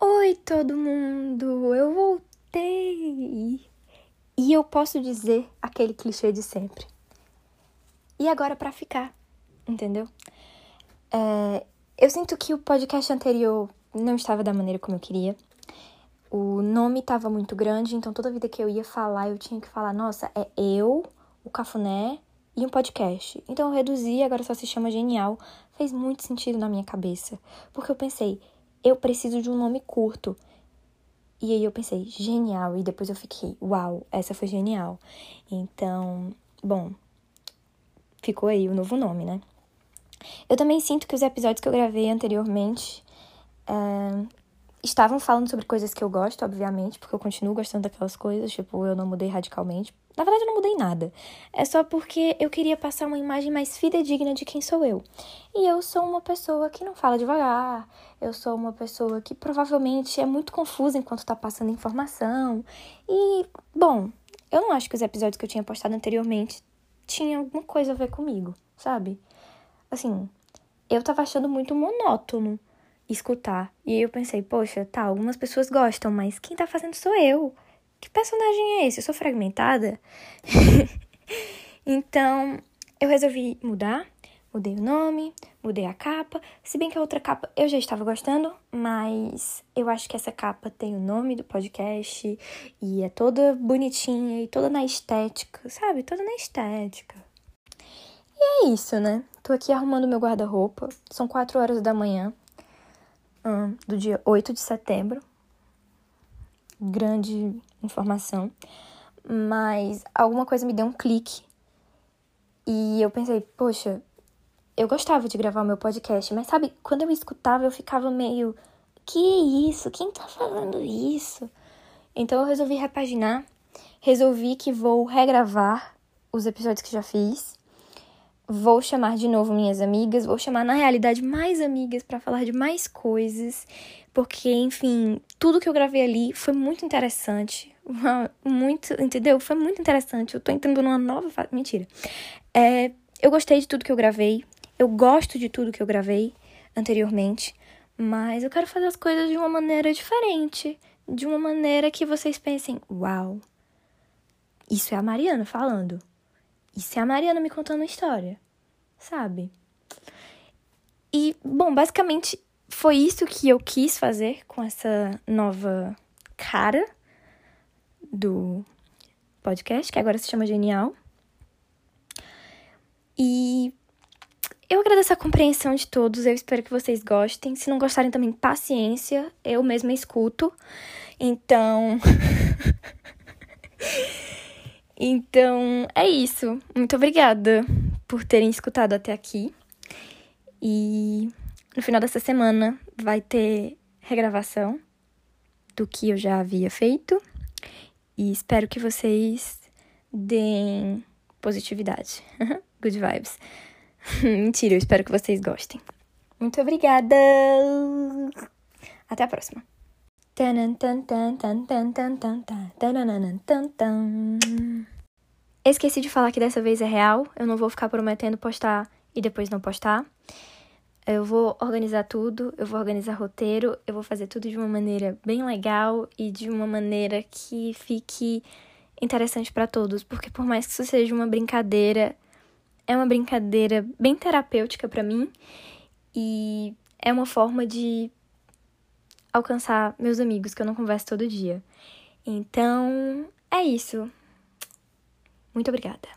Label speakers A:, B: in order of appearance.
A: Oi, todo mundo! Eu voltei! E eu posso dizer aquele clichê de sempre. E agora pra ficar, entendeu? É, eu sinto que o podcast anterior não estava da maneira como eu queria. O nome estava muito grande, então toda vida que eu ia falar, eu tinha que falar, nossa, é eu, o Cafuné e um podcast. Então eu reduzi, agora só se chama Genial. Fez muito sentido na minha cabeça, porque eu pensei, eu preciso de um nome curto. E aí eu pensei, genial, e depois eu fiquei, uau, essa foi genial. Então, bom, ficou aí o novo nome, né? Eu também sinto que os episódios que eu gravei anteriormente é, estavam falando sobre coisas que eu gosto, obviamente, porque eu continuo gostando daquelas coisas, tipo, eu não mudei radicalmente. Na verdade, eu não mudei nada. É só porque eu queria passar uma imagem mais fidedigna de quem sou eu. E eu sou uma pessoa que não fala devagar, eu sou uma pessoa que provavelmente é muito confusa enquanto tá passando informação. E, bom, eu não acho que os episódios que eu tinha postado anteriormente tinham alguma coisa a ver comigo, sabe? Assim, eu tava achando muito monótono escutar. E aí eu pensei, poxa, tá, algumas pessoas gostam, mas quem tá fazendo sou eu. Que personagem é esse? Eu sou fragmentada? então, eu resolvi mudar. Mudei o nome, mudei a capa. Se bem que a outra capa eu já estava gostando, mas eu acho que essa capa tem o nome do podcast e é toda bonitinha e toda na estética, sabe? Toda na estética. E é isso, né? Tô aqui arrumando meu guarda-roupa. São 4 horas da manhã do dia 8 de setembro. Grande informação. Mas alguma coisa me deu um clique. E eu pensei, poxa, eu gostava de gravar o meu podcast, mas sabe, quando eu escutava eu ficava meio. Que isso? Quem tá falando isso? Então eu resolvi repaginar. Resolvi que vou regravar os episódios que já fiz Vou chamar de novo minhas amigas, vou chamar na realidade mais amigas para falar de mais coisas, porque enfim, tudo que eu gravei ali foi muito interessante. Muito, entendeu? Foi muito interessante. Eu tô entrando numa nova fase. Mentira. É, eu gostei de tudo que eu gravei. Eu gosto de tudo que eu gravei anteriormente. Mas eu quero fazer as coisas de uma maneira diferente. De uma maneira que vocês pensem: uau, isso é a Mariana falando. Isso é a Mariana me contando uma história, sabe? E, bom, basicamente foi isso que eu quis fazer com essa nova cara do podcast, que agora se chama Genial. E eu agradeço a compreensão de todos, eu espero que vocês gostem. Se não gostarem também, paciência, eu mesma escuto. Então. Então, é isso. Muito obrigada por terem escutado até aqui. E no final dessa semana vai ter regravação do que eu já havia feito. E espero que vocês deem positividade. Good vibes. Mentira, eu espero que vocês gostem. Muito obrigada! Até a próxima. Esqueci de falar que dessa vez é real. Eu não vou ficar prometendo postar e depois não postar. Eu vou organizar tudo, eu vou organizar roteiro, eu vou fazer tudo de uma maneira bem legal e de uma maneira que fique interessante para todos, porque por mais que isso seja uma brincadeira, é uma brincadeira bem terapêutica para mim e é uma forma de alcançar meus amigos que eu não converso todo dia. Então, é isso. Muito obrigada.